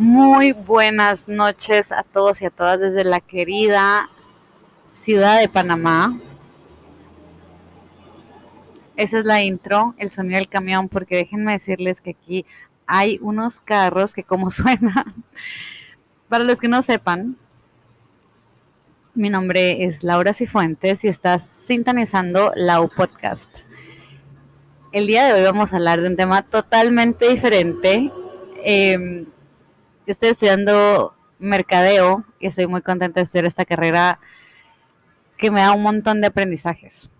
Muy buenas noches a todos y a todas desde la querida ciudad de Panamá. Esa es la intro, el sonido del camión, porque déjenme decirles que aquí hay unos carros que como suenan. Para los que no sepan, mi nombre es Laura Cifuentes y estás sintonizando la Podcast. El día de hoy vamos a hablar de un tema totalmente diferente. Eh, estoy estudiando mercadeo y estoy muy contenta de estudiar esta carrera que me da un montón de aprendizajes.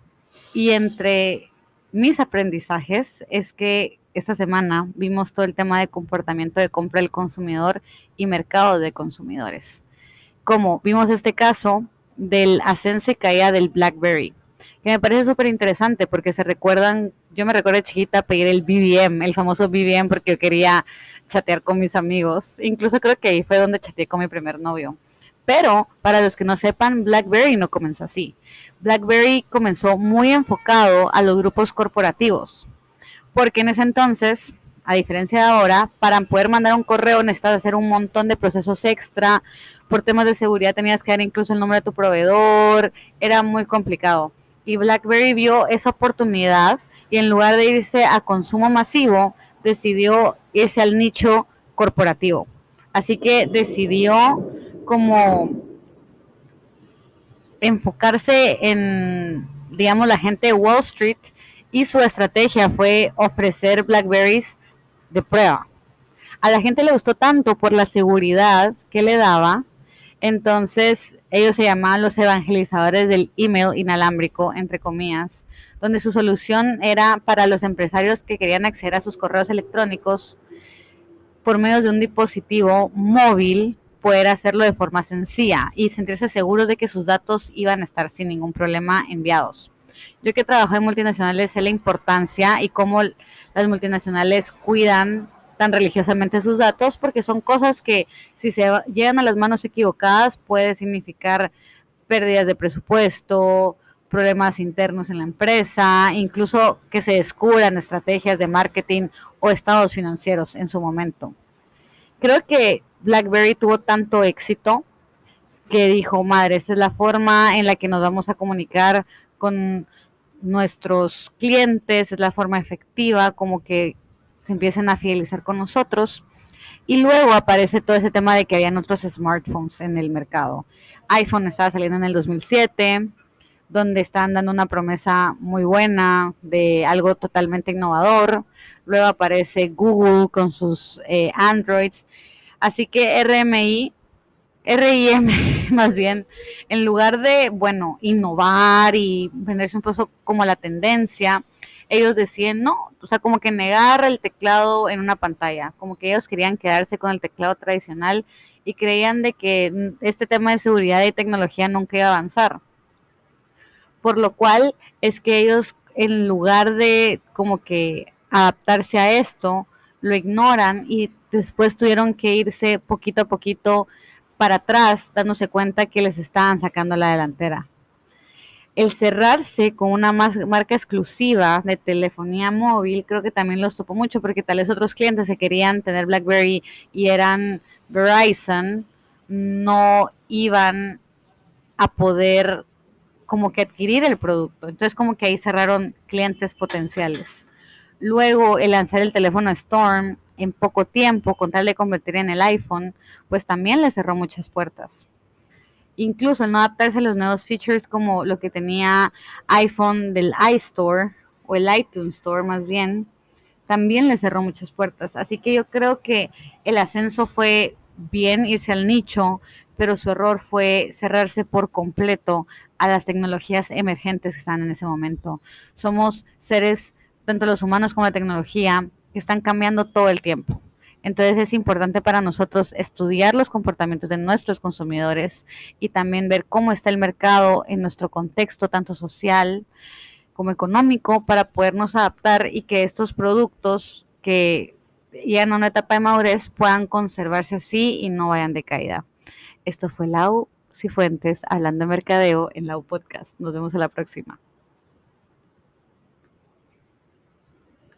Y entre mis aprendizajes es que esta semana vimos todo el tema de comportamiento de compra del consumidor y mercado de consumidores. Como vimos este caso del ascenso y caída del BlackBerry, que me parece súper interesante porque se recuerdan, yo me recuerdo de chiquita pedir el BBM, el famoso BBM porque yo quería chatear con mis amigos. Incluso creo que ahí fue donde chateé con mi primer novio. Pero para los que no sepan, BlackBerry no comenzó así. BlackBerry comenzó muy enfocado a los grupos corporativos, porque en ese entonces, a diferencia de ahora, para poder mandar un correo necesitas hacer un montón de procesos extra. Por temas de seguridad tenías que dar incluso el nombre de tu proveedor. Era muy complicado. Y BlackBerry vio esa oportunidad y en lugar de irse a consumo masivo, decidió irse al nicho corporativo. Así que decidió como enfocarse en, digamos, la gente de Wall Street y su estrategia fue ofrecer Blackberries de prueba. A la gente le gustó tanto por la seguridad que le daba, entonces ellos se llamaban los evangelizadores del email inalámbrico, entre comillas, donde su solución era para los empresarios que querían acceder a sus correos electrónicos por medio de un dispositivo móvil, poder hacerlo de forma sencilla y sentirse seguros de que sus datos iban a estar sin ningún problema enviados. Yo que trabajo en multinacionales sé la importancia y cómo las multinacionales cuidan tan religiosamente sus datos porque son cosas que si se llegan a las manos equivocadas puede significar pérdidas de presupuesto, problemas internos en la empresa, incluso que se descubran estrategias de marketing o estados financieros en su momento. Creo que BlackBerry tuvo tanto éxito que dijo, madre, esta es la forma en la que nos vamos a comunicar con nuestros clientes, es la forma efectiva, como que se empiecen a fidelizar con nosotros. Y luego aparece todo ese tema de que habían otros smartphones en el mercado. iPhone estaba saliendo en el 2007, donde están dando una promesa muy buena de algo totalmente innovador. Luego aparece Google con sus eh, Androids. Así que RMI, RIM más bien, en lugar de, bueno, innovar y venderse un poco como la tendencia, ellos decían, no, o sea, como que negar el teclado en una pantalla, como que ellos querían quedarse con el teclado tradicional y creían de que este tema de seguridad y tecnología nunca iba a avanzar por lo cual es que ellos en lugar de como que adaptarse a esto, lo ignoran y después tuvieron que irse poquito a poquito para atrás, dándose cuenta que les estaban sacando la delantera. El cerrarse con una marca exclusiva de telefonía móvil, creo que también los topó mucho porque tal vez otros clientes se querían tener BlackBerry y eran Verizon, no iban a poder como que adquirir el producto. Entonces como que ahí cerraron clientes potenciales. Luego el lanzar el teléfono Storm en poco tiempo, con tal de convertir en el iPhone, pues también le cerró muchas puertas. Incluso no adaptarse a los nuevos features como lo que tenía iPhone del iStore o el iTunes Store más bien, también le cerró muchas puertas. Así que yo creo que el ascenso fue bien irse al nicho, pero su error fue cerrarse por completo a las tecnologías emergentes que están en ese momento. Somos seres, tanto los humanos como la tecnología, que están cambiando todo el tiempo. Entonces es importante para nosotros estudiar los comportamientos de nuestros consumidores y también ver cómo está el mercado en nuestro contexto, tanto social como económico, para podernos adaptar y que estos productos que llegan a una etapa de madurez puedan conservarse así y no vayan de caída. Esto fue Lau Cifuentes hablando de mercadeo en la U Podcast. Nos vemos a la próxima.